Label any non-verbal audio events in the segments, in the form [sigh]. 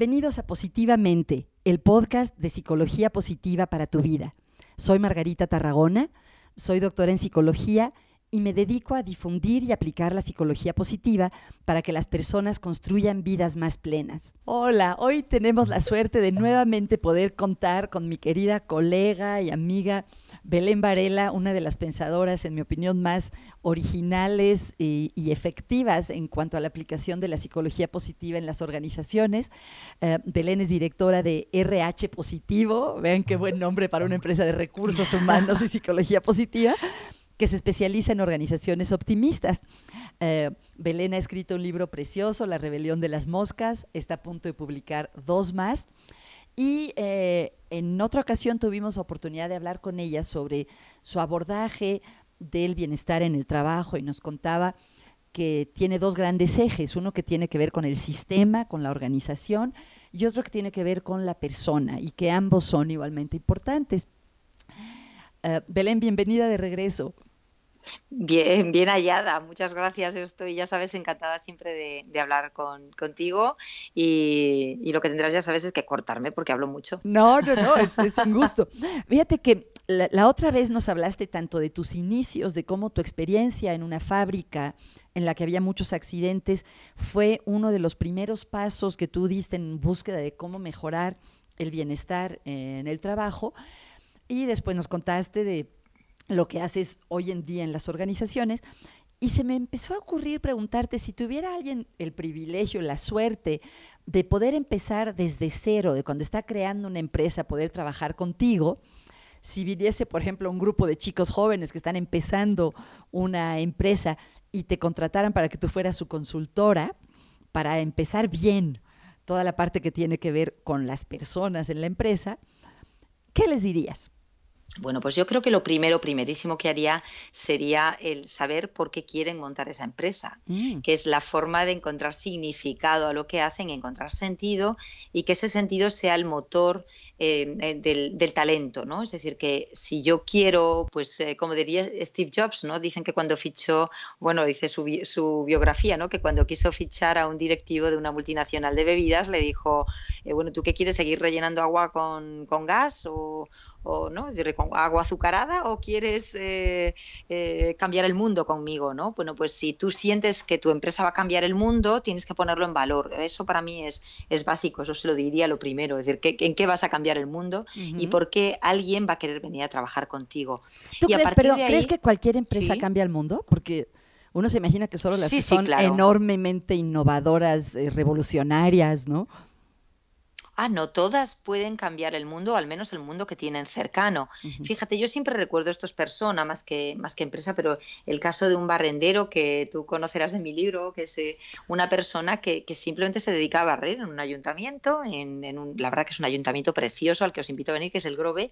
Bienvenidos a Positivamente, el podcast de psicología positiva para tu vida. Soy Margarita Tarragona, soy doctora en psicología y me dedico a difundir y aplicar la psicología positiva para que las personas construyan vidas más plenas. Hola, hoy tenemos la suerte de nuevamente poder contar con mi querida colega y amiga Belén Varela, una de las pensadoras, en mi opinión, más originales y, efectivas en cuanto a la aplicación de la psicología positiva en las organizaciones. Eh, Belén es directora de RH Positivo, vean qué buen nombre para una empresa de recursos humanos y psicología positiva que se especializa en organizaciones optimistas. Eh, Belén ha escrito un libro precioso, La rebelión de las moscas, está a punto de publicar dos más. Y eh, en otra ocasión tuvimos oportunidad de hablar con ella sobre su abordaje del bienestar en el trabajo y nos contaba que tiene dos grandes ejes, uno que tiene que ver con el sistema, con la organización, y otro que tiene que ver con la persona, y que ambos son igualmente importantes. Eh, Belén, bienvenida de regreso. Bien, bien hallada, muchas gracias. estoy, ya sabes, encantada siempre de, hablar contigo y, lo que tendrás, ya sabes, es que cortarme porque hablo mucho. No, no, no, es, un gusto. Fíjate que la, otra vez nos hablaste tanto de tus inicios, de cómo tu experiencia en una fábrica en la que había muchos accidentes fue uno de los primeros pasos que tú diste en búsqueda de cómo mejorar el bienestar en el trabajo. Y después nos contaste de lo que haces hoy en día en las organizaciones. Y se me empezó a ocurrir preguntarte si tuviera alguien el privilegio, la suerte de poder empezar desde cero, de cuando está creando una empresa, poder trabajar contigo, si viniese, por ejemplo, un grupo de chicos jóvenes que están empezando una empresa y te contrataran para que tú fueras su consultora, para empezar bien toda la parte que tiene que ver con las personas en la empresa, ¿qué les dirías? Bueno, pues yo creo que lo primero, primerísimo que haría sería el saber por qué quieren montar esa empresa, mm. que es la forma de encontrar significado a lo que hacen, encontrar sentido y que ese sentido sea el motor eh, eh, del, talento, ¿no? Es decir, que si yo quiero, pues eh, como diría Steve Jobs, ¿no? Dicen que cuando fichó, bueno, dice su, biografía, ¿no? Que cuando quiso fichar a un directivo de una multinacional de bebidas, le dijo, bueno, ¿tú qué quieres? ¿Seguir rellenando agua con, con gas o, no, agua azucarada o quieres eh, eh, cambiar el mundo conmigo, ¿no? Bueno, pues si tú sientes que tu empresa va a cambiar el mundo, tienes que ponerlo en valor. Eso para mí es, es básico, eso se lo diría lo primero, es decir, ¿en qué vas a cambiar el mundo y por qué alguien va a querer venir a trabajar contigo? ¿Tú crees, pero, ¿crees que cualquier empresa cambia el mundo? Porque uno se imagina que solo las que son enormemente innovadoras, eh, revolucionarias, ¿no? Ah, no todas pueden cambiar el mundo, al menos el mundo que tienen cercano. Fíjate, yo siempre recuerdo esto es persona más que, más que empresa, pero el caso de un barrendero que tú conocerás de mi libro, que es eh, una persona que, simplemente se dedica a barrer en un ayuntamiento, en, un, la verdad que es un ayuntamiento precioso al que os invito a venir, que es el Grove,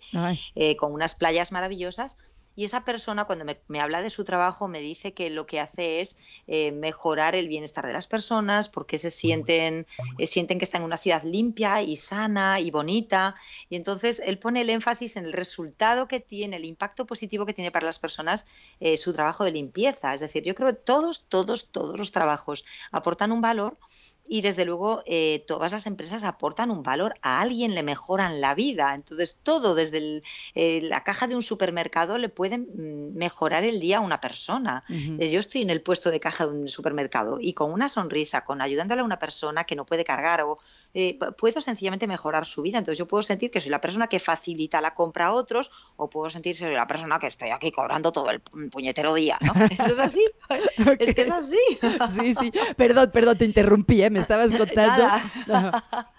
eh, con unas playas maravillosas y esa persona cuando me, habla de su trabajo me dice que lo que hace es eh, mejorar el bienestar de las personas porque se sienten, eh, sienten que están en una ciudad limpia y sana y bonita. Y entonces él pone el énfasis en el resultado que tiene, el impacto positivo que tiene para las personas eh, su trabajo de limpieza. Es decir, yo creo que todos, todos, todos los trabajos aportan un valor y desde luego eh, todas las empresas aportan un valor, a alguien le mejoran la vida. Entonces todo desde eh, la caja de un supermercado le pueden mm, mejorar el día a una persona. Eh, yo estoy en el puesto de caja de un supermercado y con una sonrisa, con ayudándole a una persona que no puede cargar o eh, puedo sencillamente mejorar su vida. Entonces yo puedo sentir que soy la persona que facilita la compra a otros o puedo sentir que soy la persona que estoy aquí cobrando todo el puñetero día. ¿no? [laughs] Eso es así. Es que es así. sí, sí. Perdón, perdón, te interrumpí, ¿eh? me estabas [laughs] contando. [laughs]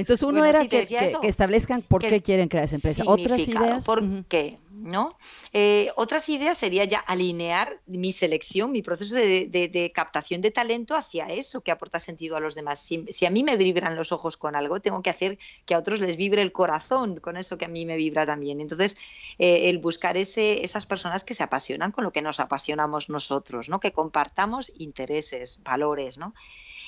Entonces uno era que, establezcan por qué quieren crear esa empresa. Otras ideas. ¿Por qué? ¿no? Eh, otras ideas sería ya alinear mi selección, mi proceso de, captación de talento hacia eso que aporta sentido a los demás. Si, a mí me vibran los ojos con algo, tengo que hacer que a otros les vibre el corazón con eso que a mí me vibra también. Entonces, eh, el buscar ese, esas personas que se apasionan con lo que nos apasionamos nosotros, ¿no? Que compartamos intereses, valores, ¿no?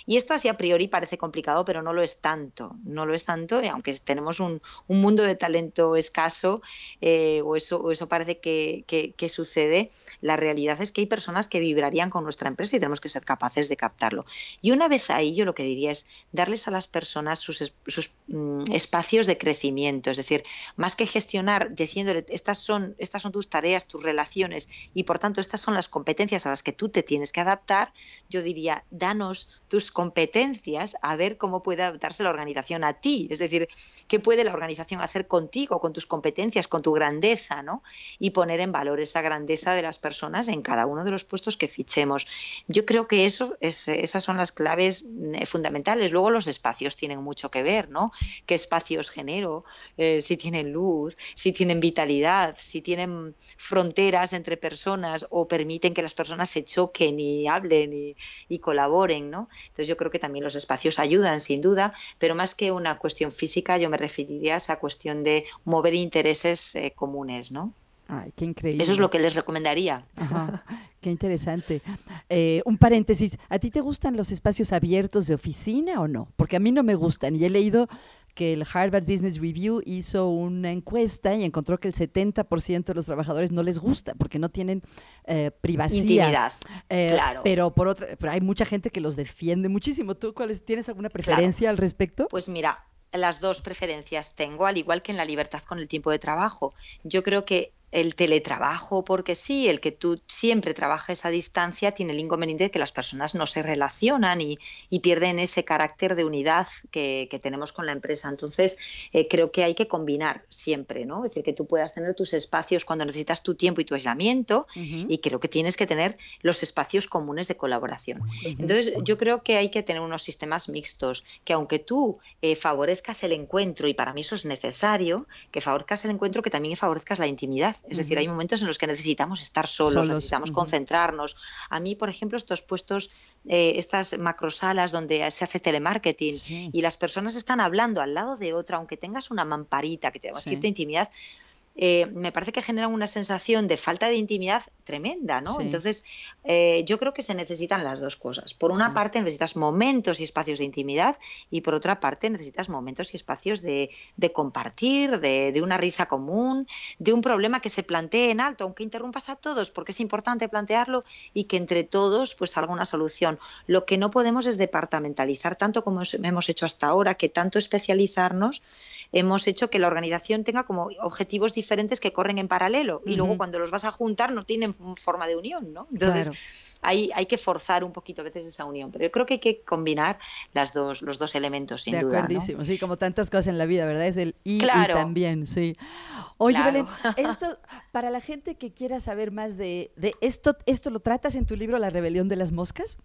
Y esto así a priori parece complicado, pero no lo es tanto, no lo es tanto, y aunque tenemos un, mundo de talento escaso, eh, o, eso, eso parece que, que, sucede, la realidad es que hay personas que vibrarían con nuestra empresa y tenemos que ser capaces de captarlo. Y una vez ahí, yo lo que diría es darles a las personas sus, sus mm, espacios de crecimiento, es decir, más que gestionar diciéndole, estas son, estas son tus tareas, tus relaciones, y por tanto estas son las competencias a las que tú te tienes que adaptar, yo diría, danos tus competencias a ver cómo puede adaptarse la organización a ti. Es decir, qué puede la organización hacer contigo, con tus competencias, con tu grandeza, ¿no? Y poner en valor esa grandeza de las personas en cada uno de los puestos que fichemos. Yo creo que eso es, esas son las claves eh, fundamentales. Luego los espacios tienen mucho que ver, ¿no? ¿Qué espacios genero? Eh, si tienen luz, si tienen vitalidad, si tienen fronteras entre personas o permiten que las personas se choquen y hablen y, y colaboren, ¿no? Entonces yo creo que también los espacios ayudan, sin duda, pero más que una cuestión física, yo me referiría a esa cuestión de mover intereses eh, comunes, ¿no? Ay, qué increíble. Eso es lo que les recomendaría. qué interesante. Eh, un paréntesis, ¿a ti te gustan los espacios abiertos de oficina o no? Porque a mí no me gustan y he leído que el Harvard Business Review hizo una encuesta y encontró que el 70% de los trabajadores no les gusta porque no tienen eh, privacidad. Intimidad, eh, claro. Pero por otra, pero hay mucha gente que los defiende muchísimo. ¿Tú cuáles tienes alguna preferencia al respecto? Pues mira, las dos preferencias tengo, al igual que en la libertad con el tiempo de trabajo. Yo creo que el teletrabajo, porque sí, el que tú siempre trabajes a distancia tiene el inconveniente de que las personas no se relacionan y, pierden ese carácter de unidad que, tenemos con la empresa. Entonces, eh, creo que hay que combinar siempre, ¿no? Es decir, que tú puedas tener tus espacios cuando necesitas tu tiempo y tu aislamiento y creo que tienes que tener los espacios comunes de colaboración. Entonces, yo creo que hay que tener unos sistemas mixtos, que aunque tú eh, favorezcas el encuentro, y para mí eso es necesario, que favorezcas el encuentro, que también favorezcas la intimidad es decir, hay momentos en los que necesitamos estar solos, necesitamos concentrarnos. A mí, por ejemplo, estos puestos, eh, estas macrosalas donde se hace telemarketing y las personas están hablando al lado de otra, aunque tengas una mamparita que te da cierta intimidad, eh, me parece que generan una sensación de falta de intimidad tremenda, ¿no? Entonces, eh, yo creo que se necesitan las dos cosas. Por una parte, necesitas momentos y espacios de intimidad y por otra parte, necesitas momentos y espacios de, compartir, de, una risa común, de un problema que se plantee en alto, aunque interrumpas a todos, porque es importante plantearlo y que entre todos pues salga una solución. Lo que no podemos es departamentalizar tanto como hemos hecho hasta ahora, que tanto especializarnos hemos hecho que la organización tenga como objetivos diferentes que corren en paralelo y luego cuando los vas a juntar no tienen forma de unión, ¿no? Entonces, hay, hay, que forzar un poquito a veces esa unión, pero yo creo que hay que combinar las dos, los dos elementos, sin de duda. Acuerdísimo, sí, como tantas cosas en la vida, ¿verdad? Es el y, también, sí. Oye, Belén, [laughs] esto, para la gente que quiera saber más de, de esto, ¿esto lo tratas en tu libro La rebelión de las moscas?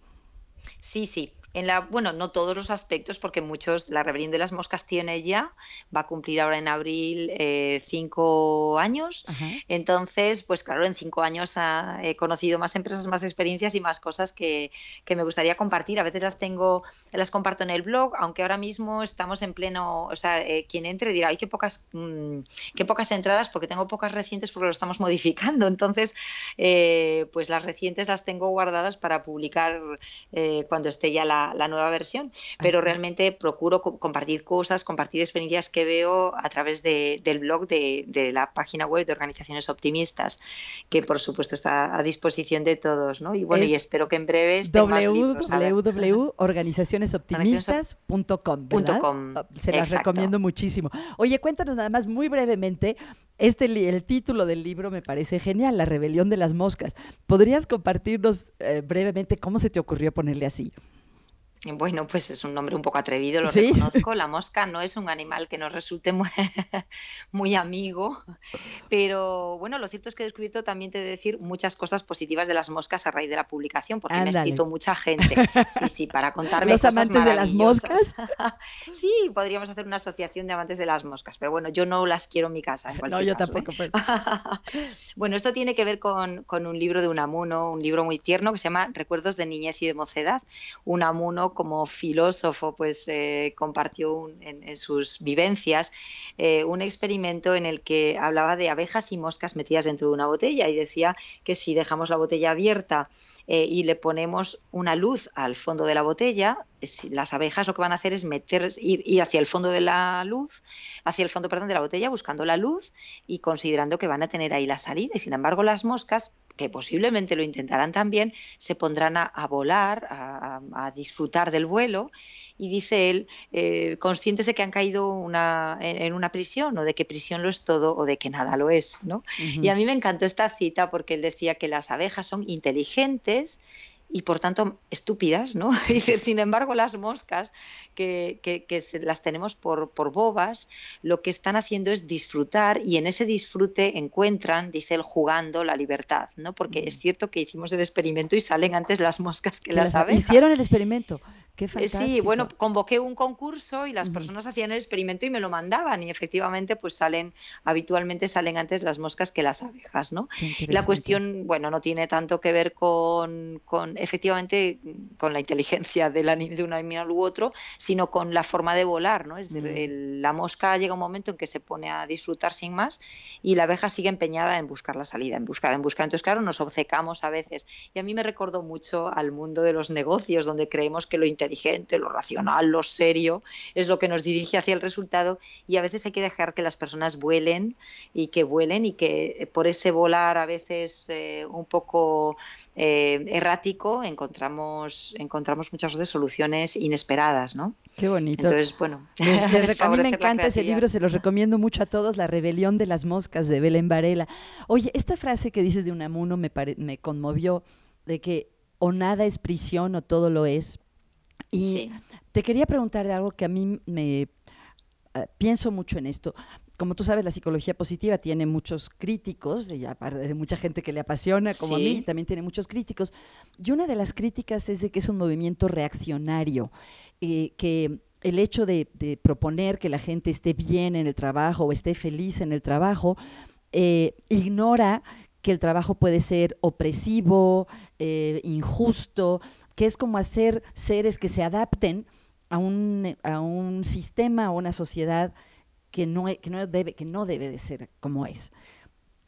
Sí, sí, en la, bueno, no todos los aspectos, porque muchos, la rebelión de las moscas tiene ya, va a cumplir ahora en abril eh, cinco años. Entonces, pues claro, en cinco años he conocido más empresas, más experiencias y más cosas que, me gustaría compartir. A veces las tengo, las comparto en el blog, aunque ahora mismo estamos en pleno, o sea, eh, quien entre dirá, ay, qué pocas, mm, qué pocas entradas, porque tengo pocas recientes porque lo estamos [laughs] modificando. Entonces, eh, pues las recientes las tengo guardadas para publicar cuando esté ya la la, nueva versión, pero realmente procuro compartir cosas, compartir experiencias que veo a través del blog de, la página web de Organizaciones Optimistas, que por supuesto está a disposición de todos, ¿no? Y bueno, y espero que en breve www.organizacionesoptimistas.com, [laughs] oh, Se las recomiendo muchísimo. Oye, cuéntanos nada más muy brevemente, este el título del libro me parece genial, La rebelión de las moscas. ¿Podrías compartirnos eh, brevemente cómo se te ocurrió ponerle así? see. Bueno, pues es un nombre un poco atrevido, lo reconozco. La mosca no es un animal que nos resulte [laughs] muy, amigo, pero bueno, lo cierto es que he descubierto también te de decir muchas cosas positivas de las moscas a raíz de la publicación, porque me ha escrito mucha gente. Sí, sí, para contarme Los amantes de las moscas. [laughs] sí, podríamos hacer una asociación de amantes de las moscas, pero bueno, yo no las quiero en mi casa. no, yo tampoco. ¿eh? [laughs] bueno, esto tiene que ver con, con un libro de Unamuno, un libro muy tierno que se llama Recuerdos de niñez y de mocedad. Unamuno Como filósofo, pues eh, compartió en, sus vivencias eh, un experimento en el que hablaba de abejas y moscas metidas dentro de una botella y decía que si dejamos la botella abierta y le ponemos una luz al fondo de la botella, las abejas lo que van a hacer es meter, ir, hacia el fondo de la luz, hacia el fondo, perdón, de la botella, buscando la luz y considerando que van a tener ahí la salida. Y sin embargo, las moscas, que posiblemente lo intentarán también, se pondrán a, volar, a, disfrutar del vuelo. Y dice él, eh, conscientes de que han caído una, en, una prisión, o de que prisión lo es todo, o de que nada lo es. ¿no? Y a mí me encantó esta cita porque él decía que las abejas son inteligentes y por tanto estúpidas, ¿no? [laughs] sin embargo, las moscas, que, que, las tenemos por, por, bobas, lo que están haciendo es disfrutar y en ese disfrute encuentran, dice él, jugando la libertad, ¿no? Porque es mm. cierto que hicimos el experimento y salen antes las moscas que, las abejas. Hicieron el experimento. Qué eh, Sí, bueno, convoqué un concurso y las personas hacían el experimento y me lo mandaban y efectivamente pues salen, habitualmente salen antes las moscas que las abejas, ¿no? La cuestión, bueno, no tiene tanto que ver con, con efectivamente con la inteligencia de, la, de un animal u otro, sino con la forma de volar, ¿no? Es decir, la mosca llega un momento en que se pone a disfrutar sin más y la abeja sigue empeñada en buscar la salida, en buscar, en buscar. Entonces, claro, nos obcecamos a veces y a mí me recordó mucho al mundo de los negocios donde creemos que lo inteligente inteligente, lo racional, lo serio, es lo que nos dirige hacia el resultado y a veces hay que dejar que las personas vuelen y que vuelen y que por ese volar a veces eh, un poco eh, errático encontramos, encontramos muchas veces soluciones inesperadas, ¿no? Qué bonito. Entonces, bueno, a mí me encanta ese libro, se los recomiendo mucho a todos, La rebelión de las moscas de Belén Varela. Oye, esta frase que dices de Unamuno me, me conmovió, de que o nada es prisión o todo lo es. Y te quería preguntar de algo que a mí me eh, pienso mucho en esto. Como tú sabes, la psicología positiva tiene muchos críticos, aparte de mucha gente que le apasiona, como a mí, también tiene muchos críticos. Y una de las críticas es de que es un movimiento reaccionario, eh, que el hecho de, proponer que la gente esté bien en el trabajo o esté feliz en el trabajo, eh, ignora que el trabajo puede ser opresivo, injusto, que es como hacer seres que se adapten a un, a un sistema, a una sociedad que no, que, no debe, que no debe de ser como es.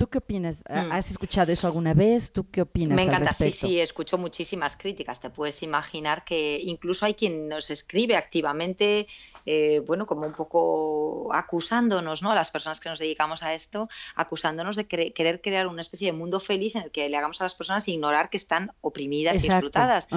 ¿Tú qué opinas? Mm. ¿Has escuchado eso alguna vez? ¿Tú qué opinas? Me encanta, sí, sí, escucho muchísimas críticas. Te puedes imaginar que incluso hay quien nos escribe activamente, eh, bueno, como un poco acusándonos, ¿no? A las personas que nos dedicamos a esto, acusándonos de querer crear una especie de mundo feliz en el que le hagamos a las personas ignorar que están oprimidas y explotadas.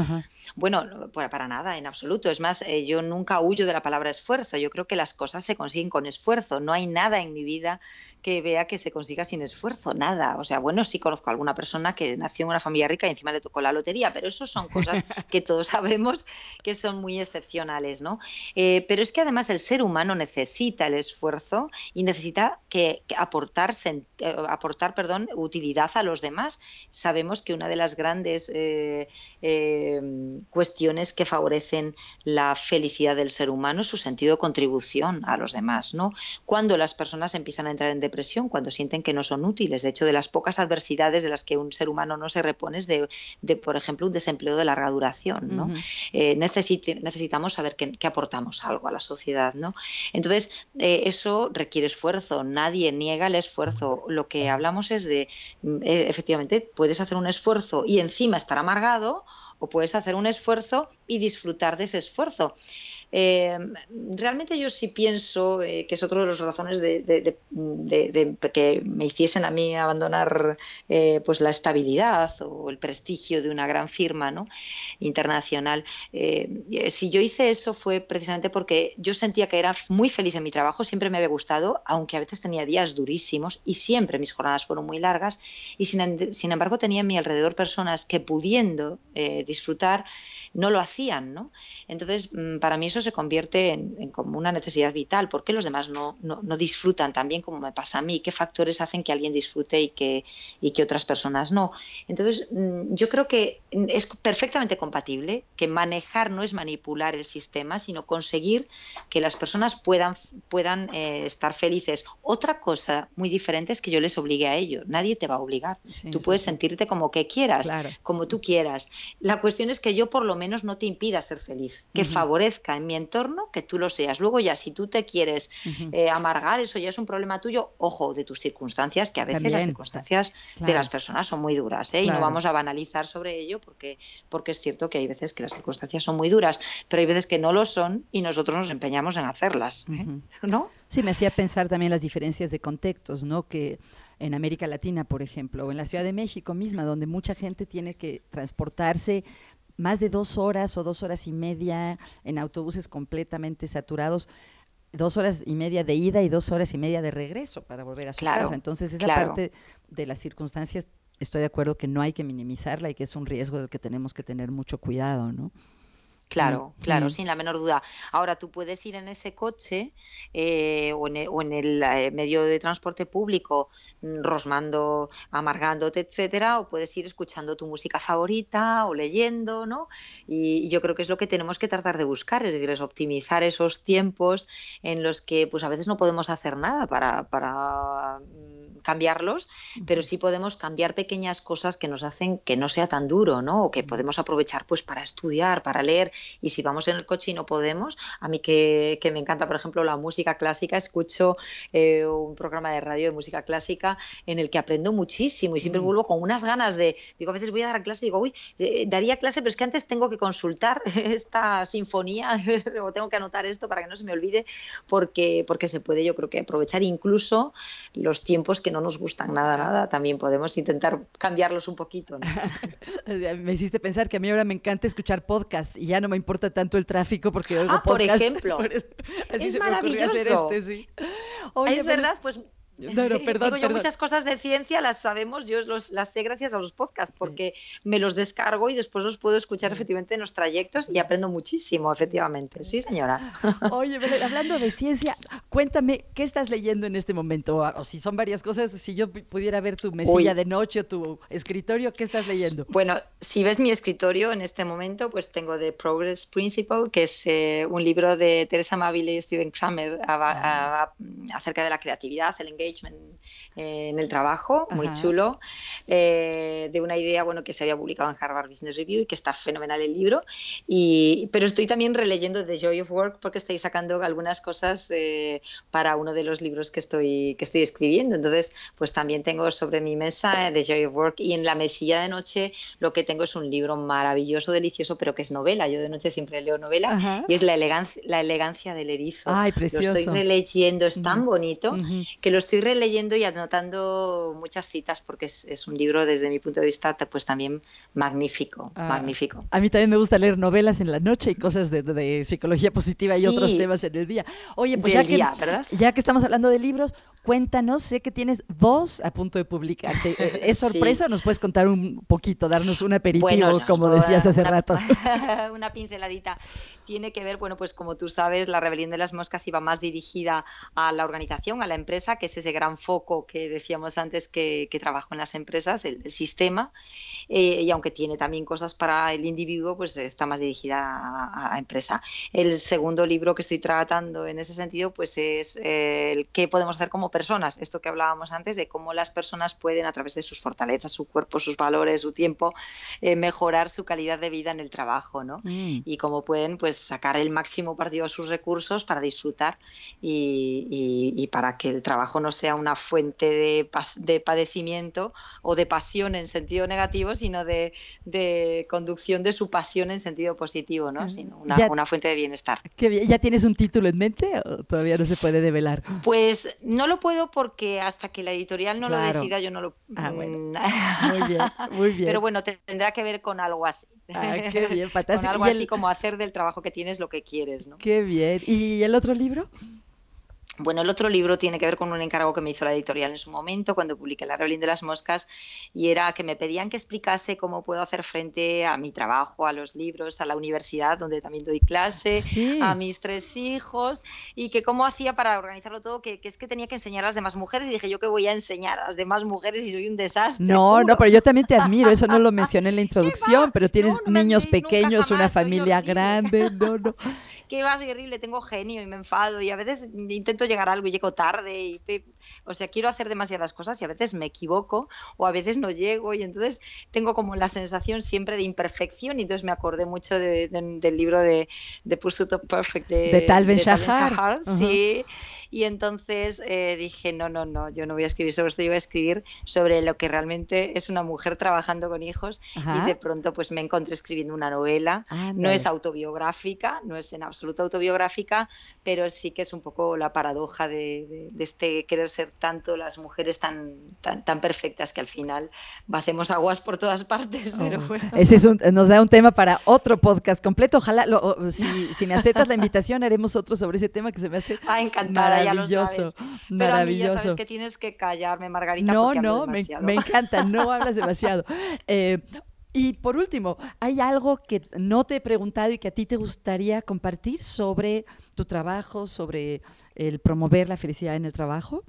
Bueno, para nada, en absoluto. Es más, eh, yo nunca huyo de la palabra esfuerzo. Yo creo que las cosas se consiguen con esfuerzo. No hay nada en mi vida que vea que se consiga sin esfuerzo, nada. O sea, bueno, sí conozco a alguna persona que nació en una familia rica y encima le tocó la lotería, pero eso son cosas [laughs] que todos sabemos que son muy excepcionales, ¿no? Eh, pero es que además el ser humano necesita el esfuerzo y necesita que, aportar, eh, aportar perdón, utilidad a los demás. Sabemos que una de las grandes eh, cuestiones que favorecen la felicidad del ser humano es su sentido de contribución a los demás, ¿no? Cuando las personas empiezan a entrar en depresión cuando sienten que no son útiles. De hecho, de las pocas adversidades de las que un ser humano no se repone es de, por ejemplo, un desempleo de larga duración. ¿no? Eh, necesitamos saber que, aportamos algo a la sociedad. ¿no? Entonces, eh, eso requiere esfuerzo. Nadie niega el esfuerzo. Lo que hablamos es de, mm, eh, efectivamente, puedes hacer un esfuerzo y encima estar amargado o puedes hacer un esfuerzo y disfrutar de ese esfuerzo. Eh, realmente yo sí pienso eh, que es otro de las razones de, que me hiciesen a mí abandonar eh, pues la estabilidad o el prestigio de una gran firma ¿no? internacional. si yo hice eso fue precisamente porque yo sentía que era muy feliz en mi trabajo, siempre me había gustado, aunque a veces tenía días durísimos y siempre mis jornadas fueron muy largas y sin, sin embargo tenía a mi alrededor personas que pudiendo disfrutar no lo hacían, ¿no? Entonces, mm, para mí eso se convierte en, como una necesidad vital. ¿Por qué los demás no, no, disfrutan tan bien como me pasa a mí? ¿Qué factores hacen que alguien disfrute y que, y que otras personas no? Entonces, mm, yo creo que es perfectamente compatible que manejar no es manipular el sistema, sino conseguir que las personas puedan, puedan eh, estar felices. Otra cosa muy diferente es que yo les obligue a ello. Nadie te va a obligar. tú puedes sentirte como que quieras, como tú quieras. La cuestión es que yo por lo menos menos no te impida ser feliz, que favorezca en mi entorno que tú lo seas. Luego ya, si tú te quieres eh, amargar, eso ya es un problema tuyo, ojo, de tus circunstancias, que a veces las circunstancias de las personas son muy duras, ¿eh? y no vamos a banalizar sobre ello porque, porque es cierto que hay veces que las circunstancias son muy duras, pero hay veces que no lo son y nosotros nos empeñamos en hacerlas, ¿eh? ¿no? Sí, me hacía pensar también las diferencias de contextos, ¿no? Que en América Latina, por ejemplo, o en la Ciudad de México misma, donde mucha gente tiene que transportarse más de dos horas o dos horas y media en autobuses completamente saturados, dos horas y media de ida y dos horas y media de regreso para volver a su casa. Entonces, esa parte de las circunstancias, estoy de acuerdo que no hay que minimizarla y que es un riesgo del que tenemos que tener mucho cuidado, ¿no? Claro, claro, sin la menor duda. Ahora tú puedes ir en ese coche eh, o, en, el eh, medio de transporte público mm, rosmando, amargándote, etcétera, o puedes ir escuchando tu música favorita o leyendo, ¿no? Y, yo creo que es lo que tenemos que tratar de buscar, es decir, es optimizar esos tiempos en los que pues a veces no podemos hacer nada para, para mm, cambiarlos, pero sí podemos cambiar pequeñas cosas que nos hacen que no sea tan duro, ¿no? O que podemos aprovechar pues para estudiar, para leer y si vamos en el coche y no podemos, a mí que, me encanta, por ejemplo, la música clásica, escucho eh, un programa de radio de música clásica en el que aprendo muchísimo y siempre mm. vuelvo con unas ganas de, digo, a veces voy a dar clase y digo, uy, eh, daría clase, pero es que antes tengo que consultar [laughs] esta sinfonía [laughs] o tengo que anotar esto para que no se me olvide, porque, porque se puede, yo creo que aprovechar incluso los tiempos que no nos gustan nada, nada, también podemos intentar cambiarlos un poquito. [laughs] me hiciste pensar que a mí ahora me encanta escuchar podcasts y ya no me importa tanto el tráfico porque oigo ah, por [laughs] ejemplo. es maravilloso. Este, es verdad, pues no, no, [laughs] perdón, yo muchas cosas de ciencia las sabemos, yo las sé gracias a los podcasts, porque me los descargo y después los puedo escuchar efectivamente en los trayectos y aprendo muchísimo, efectivamente. Sí, señora. [laughs] Oye, hablando de ciencia, cuéntame, ¿qué estás leyendo en este momento? O, si son varias cosas, si yo pudiera ver tu mesilla de noche o tu escritorio, ¿qué estás leyendo? Bueno, si ves mi escritorio en este momento, pues tengo The Progress Principle, que es eh, un libro de Teresa Mavile y Steven Kramer ah. acerca de la creatividad, el engagement eh, en el trabajo, muy chulo, eh, de una idea bueno, que se había publicado en Harvard Business Review y que está fenomenal el libro. Y, pero estoy también releyendo The Joy of Work porque estoy sacando algunas cosas eh, para uno de los libros que estoy, que estoy escribiendo. Entonces, pues también tengo sobre mi mesa The Joy of Work y en la mesilla de noche lo que tengo es un libro maravilloso, delicioso, pero que es novela. Yo de noche siempre leo novela y es La elegancia, la elegancia del erizo. Ay, precioso. Lo estoy releyendo, es tan bonito que lo estoy releyendo y anotando muchas citas porque es, un libro desde mi punto de vista pues también magnífico, ah, magnífico. A mí también me gusta leer novelas en la noche y cosas de, psicología positiva y otros temas en el día. Oye, pues ya que, ya que estamos hablando de libros, cuéntanos, sé que tienes dos a punto de publicarse. ¿Es [laughs] sorpresa o nos puedes contar un poquito, darnos un aperitivo, como decías hace rato? [laughs] una pinceladita tiene que ver, bueno, pues como tú sabes, la rebelión de las moscas iba más dirigida a la organización, a la empresa, que es ese gran foco que decíamos antes que, que trabajo en las empresas, el, sistema, eh, y aunque tiene también cosas para el individuo, pues está más dirigida a, empresa. El segundo libro que estoy tratando en ese sentido, pues es eh, el qué podemos hacer como personas, esto que hablábamos antes de cómo las personas pueden a través de sus fortalezas, su cuerpo, sus valores, su tiempo, eh, mejorar su calidad de vida en el trabajo, ¿no? Mm. Y cómo pueden, pues, sacar el máximo partido a sus recursos para disfrutar y, para que el trabajo no sea una fuente de, padecimiento o de pasión en sentido negativo, sino de, conducción de su pasión en sentido positivo, ¿no? sino una, fuente de bienestar. ¿Ya tienes un título en mente o todavía no se puede develar? Pues no lo puedo porque hasta que la editorial no lo decida yo no lo... Ah, mm, muy bien, muy [laughs] bien. Pero bueno, tendrá que ver con algo así. Ah, qué bien, fantástico. [laughs] Con algo así como hacer del trabajo que tienes lo que quieres, ¿no? Qué bien. ¿Y el otro libro? Bueno, el otro libro tiene que ver con un encargo que me hizo la editorial en su momento cuando publiqué La Rebelión de las Moscas y era que me pedían que explicase cómo puedo hacer frente a mi trabajo, a los libros, a la universidad donde también doy clase, a mis tres hijos y que cómo hacía para organizarlo todo, que, es que tenía que enseñar a las demás mujeres y dije yo que voy a enseñar a las demás mujeres y soy un desastre. No, no, pero yo también te [laughs] admiro, eso no lo mencioné en la [laughs] introducción, pero tienes niños pequeños, una familia grande, no, no [laughs] ¿qué va a seguir? Le tengo genio y me enfado y a veces intento llegar a algo y llego tarde. Y, o sea, quiero hacer demasiadas cosas y a veces me equivoco o a veces no llego y entonces tengo como la sensación siempre de imperfección y entonces me acordé mucho del libro de, de Pursuit of Perfect de, de Tal Ben Shahar. Sí. Y entonces eh, dije, no, no, no, yo no voy a escribir sobre esto, yo voy a escribir sobre lo que realmente es una mujer trabajando con hijos. Y de pronto pues me encontré escribiendo una novela. no es autobiográfica, no es en absoluto autobiográfica, pero sí que es un poco la paradoja de, este querer ser tanto las mujeres tan, tan, perfectas que al final hacemos aguas por todas partes. Pero oh, Ese es nos da un tema para otro podcast completo. Ojalá, si, me aceptas la [laughs] invitación, haremos otro sobre ese tema que se me hace ah, encantada maravilloso, maravilloso. sabes que tienes que callarme, Margarita. No, no, me, me, encanta, no [laughs] hablas demasiado. Eh, y por último, ¿hay algo que no te he preguntado y que a ti te gustaría compartir sobre tu trabajo, sobre el promover la felicidad en el trabajo?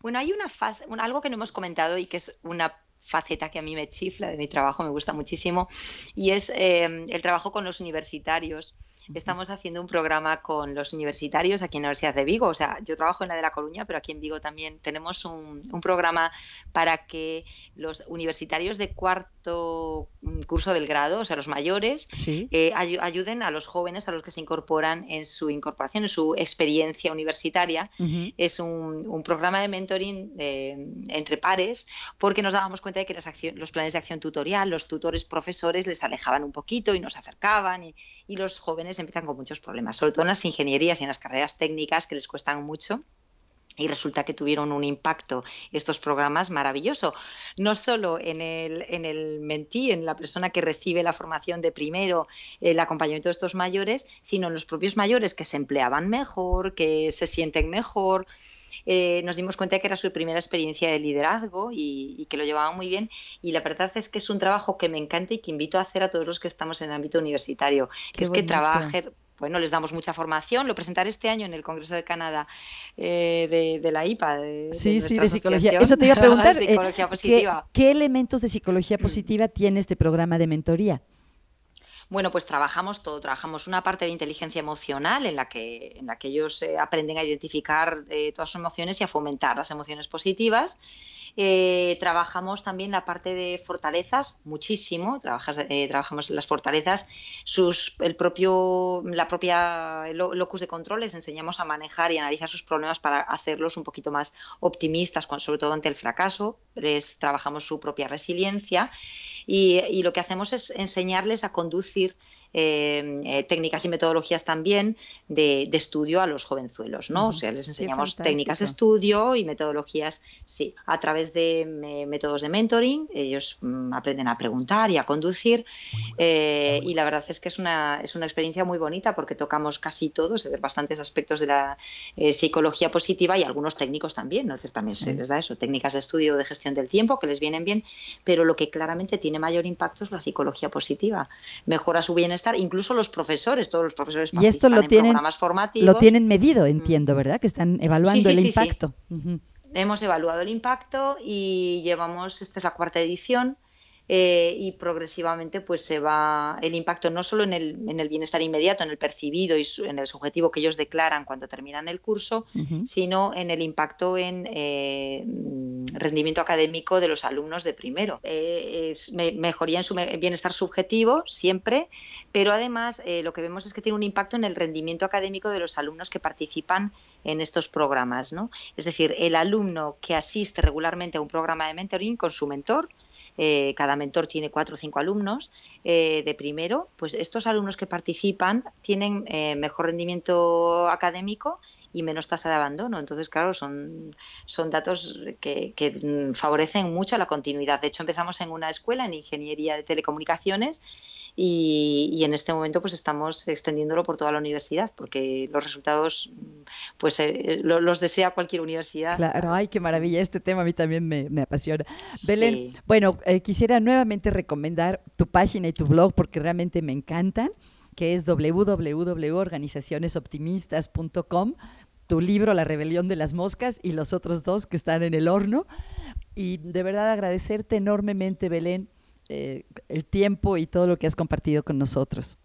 Bueno, hay una fase, algo que no hemos comentado y que es una faceta que a mí me chifla de mi trabajo, me gusta muchísimo, y es eh, el trabajo con los universitarios. Estamos haciendo un programa con los universitarios aquí en la Universidad de Vigo. O sea, yo trabajo en la de La Coruña, pero aquí en Vigo también tenemos un, programa para que los universitarios de cuarto mm, curso del grado, o sea, los mayores, eh, ayuden a los jóvenes, a los que se incorporan en su incorporación, en su experiencia universitaria. Es un, programa de mentoring entre pares, porque nos dábamos cuenta de que los planes de acción tutorial, los tutores profesores les alejaban un poquito y nos acercaban y los jóvenes empiezan con muchos problemas, sobre todo en las ingenierías y en las carreras técnicas que les cuestan mucho y resulta que tuvieron un impacto estos programas maravilloso, no solo en el, en el mentí, en la persona que recibe la formación de primero, el acompañamiento de estos mayores, sino en los propios mayores que se empleaban mejor, que se sienten mejor. Eh, nos dimos cuenta de que era su primera experiencia de liderazgo y, que lo llevaban muy bien. Y la verdad es que es un trabajo que me encanta y que invito a hacer a todos los que estamos en el ámbito universitario, que es que trabajen bueno, les damos mucha formación. Lo presentaré este año en el Congreso de Canadá eh, de, la IPA. sí, sí, de psicología. Eso te iba a [laughs] preguntar. Eh, ¿qué, elementos de psicología positiva tiene este programa de mentoría? Bueno, pues trabajamos todo, trabajamos una parte de inteligencia emocional en la que, en la que ellos eh, aprenden a identificar eh, todas sus emociones y a fomentar las emociones positivas. Eh, trabajamos también la parte de fortalezas muchísimo, trabajamos en las fortalezas, el propio, la propia locus de control, les enseñamos a manejar y analizar sus problemas para hacerlos un poquito más optimistas, sobre todo ante el fracaso, les trabajamos su propia resiliencia y, lo que hacemos es enseñarles a conducir eh, eh, técnicas y metodologías también de, estudio a los jovenzuelos, ¿no? O sea, les enseñamos técnicas de estudio y metodologías, sí, a través de métodos de mentoring, ellos mm, aprenden a preguntar y a conducir eh, y la verdad es que es una, es una experiencia muy bonita porque tocamos casi todos, bastantes aspectos de la psicología positiva y algunos técnicos también, ¿no? también se les da eso, técnicas de estudio de gestión del tiempo que les vienen bien, pero lo que claramente tiene mayor impacto es la psicología positiva, mejora su bienestar estar, incluso los profesores, todos los profesores y esto lo tienen, Lo tienen medido, entiendo, ¿verdad? Que están evaluando el impacto. Hemos evaluado el impacto y llevamos, esta es la cuarta edición, eh, y progresivamente pues se va el impacto no solo en el, en el bienestar inmediato, en el percibido y en el subjetivo que ellos declaran cuando terminan el curso, sino en el impacto en eh, rendimiento académico de los alumnos de primero. Eh, es mejoría en su bienestar subjetivo siempre, pero además lo que vemos es que tiene un impacto en el rendimiento académico de los alumnos que participan en estos programas. ¿no? Es decir, el alumno que asiste regularmente a un programa de mentoring con su mentor, eh, cada mentor tiene cuatro o cinco alumnos eh, de primero, pues estos alumnos que participan tienen eh, mejor rendimiento académico y menos tasa de abandono. Entonces, claro, son, son datos que, que favorecen mucho la continuidad. De hecho, empezamos en una escuela en ingeniería de telecomunicaciones y, en este momento pues estamos extendiéndolo por toda la universidad porque los resultados pues eh, los desea cualquier universidad. Claro, ay, qué maravilla, este tema a mí también me, apasiona. Belén, bueno, eh, quisiera nuevamente recomendar tu página y tu blog porque realmente me encantan, que es www.organizacionesoptimistas.com tu libro La rebelión de las moscas y los otros dos que están en el horno. Y de verdad agradecerte enormemente, Belén, eh, el tiempo y todo lo que has compartido con nosotros.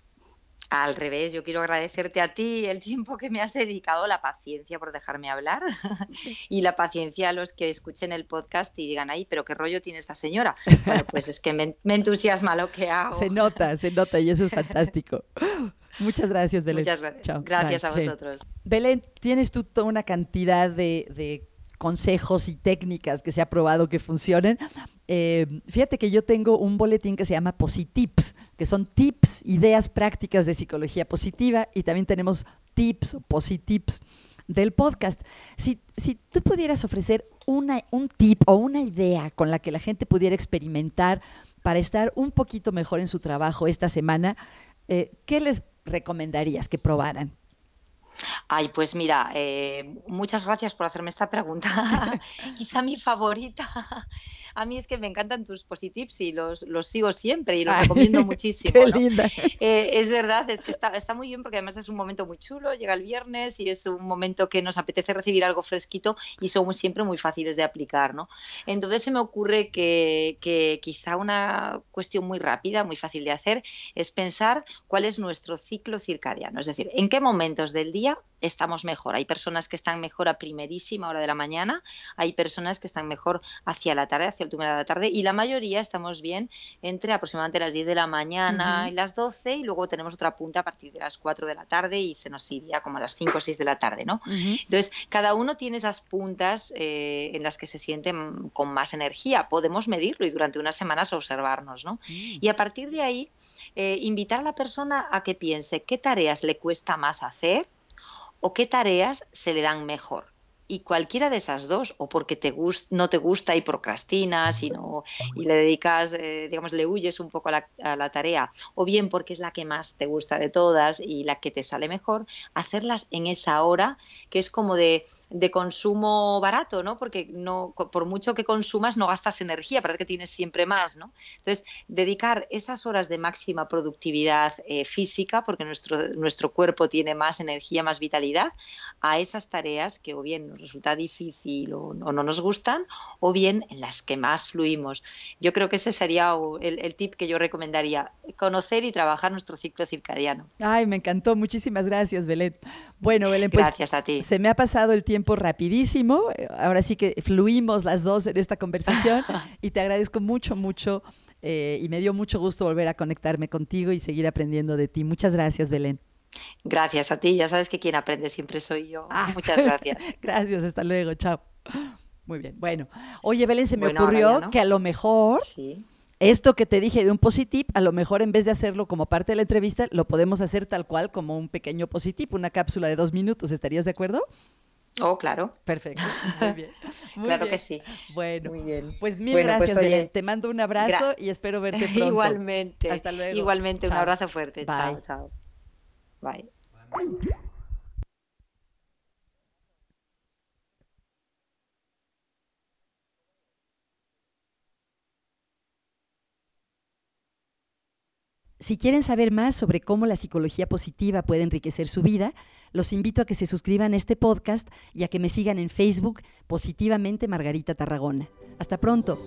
Al revés, yo quiero agradecerte a ti el tiempo que me has dedicado, la paciencia por dejarme hablar [laughs] y la paciencia a los que escuchen el podcast y digan, ay, pero qué rollo tiene esta señora. Bueno, pues es que me, entusiasma lo que hago. Se nota, se nota y eso es fantástico. [laughs] Muchas gracias, Belén. Muchas gracias. Gracias a vosotros. Belén, tienes tú toda una cantidad de, consejos y técnicas que se ha probado que funcionen. Eh, fíjate que yo tengo un boletín que se llama Positips, que son tips, ideas prácticas de psicología positiva y también tenemos tips positips del podcast. Si, si tú pudieras ofrecer una, un tip o una idea con la que la gente pudiera experimentar para estar un poquito mejor en su trabajo esta semana, eh, ¿qué les recomendarías que probaran? Ay, pues mira, eh, muchas gracias por hacerme esta pregunta. [laughs] Quizá mi favorita a mí es que me encantan tus positives y los, los sigo siempre y los recomiendo [laughs] muchísimo. Qué linda. Eh, es verdad, es que está, está muy bien porque además es un momento muy chulo, llega el viernes y es un momento que nos apetece recibir algo fresquito y son siempre muy fáciles de aplicar, ¿no? Entonces se me ocurre que, que quizá una cuestión muy rápida, muy fácil de hacer, es pensar cuál es nuestro ciclo circadiano, es decir, en qué momentos del día estamos mejor. Hay personas que están mejor a primerísima hora de la mañana, hay personas que están mejor hacia la tarde, hacia última de la tarde, y la mayoría estamos bien entre aproximadamente las 10 de la mañana y las 12, y luego tenemos otra punta a partir de las 4 de la tarde y se nos iría como a las 5 o 6 de la tarde, ¿no? Entonces, cada uno tiene esas puntas eh, en las que se sienten con más energía. Podemos medirlo y durante unas semanas observarnos, ¿no? Mm. Y a partir de ahí, eh, invitar a la persona a que piense qué tareas le cuesta más hacer o qué tareas se le dan mejor. Y cualquiera de esas dos, o porque te no te gusta y procrastinas y, y le dedicas, eh, digamos, le huyes un poco a la, a la, tarea, o bien porque es la que más te gusta de todas y la que te sale mejor, hacerlas en esa hora, que es como de de consumo barato, ¿no? Porque no, por mucho que consumas no gastas energía, parece que tienes siempre más, ¿no? Entonces, dedicar esas horas de máxima productividad eh, física, porque nuestro, nuestro cuerpo tiene más energía, más vitalidad, a esas tareas que o bien nos resulta difícil o, no nos gustan, o bien en las que más fluimos. Yo creo que ese sería el, el tip que yo recomendaría, conocer y trabajar nuestro ciclo circadiano. Ay, me encantó. Muchísimas gracias, Belén. Bueno, Belén, pues gracias a ti. Se me ha pasado el tiempo rapidísimo. Ahora sí que fluimos las dos en esta conversación [laughs] y te agradezco mucho, mucho eh, y me dio mucho gusto volver a conectarme contigo y seguir aprendiendo de ti. Muchas gracias, Belén. Gracias a ti, ya sabes que quien aprende siempre soy yo. Ah. Muchas gracias. [laughs] gracias, hasta luego, chao. Muy bien, bueno. Oye, Belén, se me ocurrió que a lo mejor esto que te dije de un positivo, a lo mejor en vez de hacerlo como parte de la entrevista, lo podemos hacer tal cual como un pequeño positivo, una cápsula de dos minutos. ¿Estarías de acuerdo? Oh, claro. Perfecto. [laughs] Muy bien. claro que sí. Bueno, Muy bien. pues mil pues, gracias, Belén. Te mando un abrazo y espero [laughs] verte pronto. Igualmente. Hasta luego. Igualmente, un abrazo fuerte. Chao, chao. Bye. Si quieren saber más sobre cómo la psicología positiva puede enriquecer su vida, los invito a que se suscriban a este podcast y a que me sigan en Facebook positivamente Margarita Tarragona. Hasta pronto.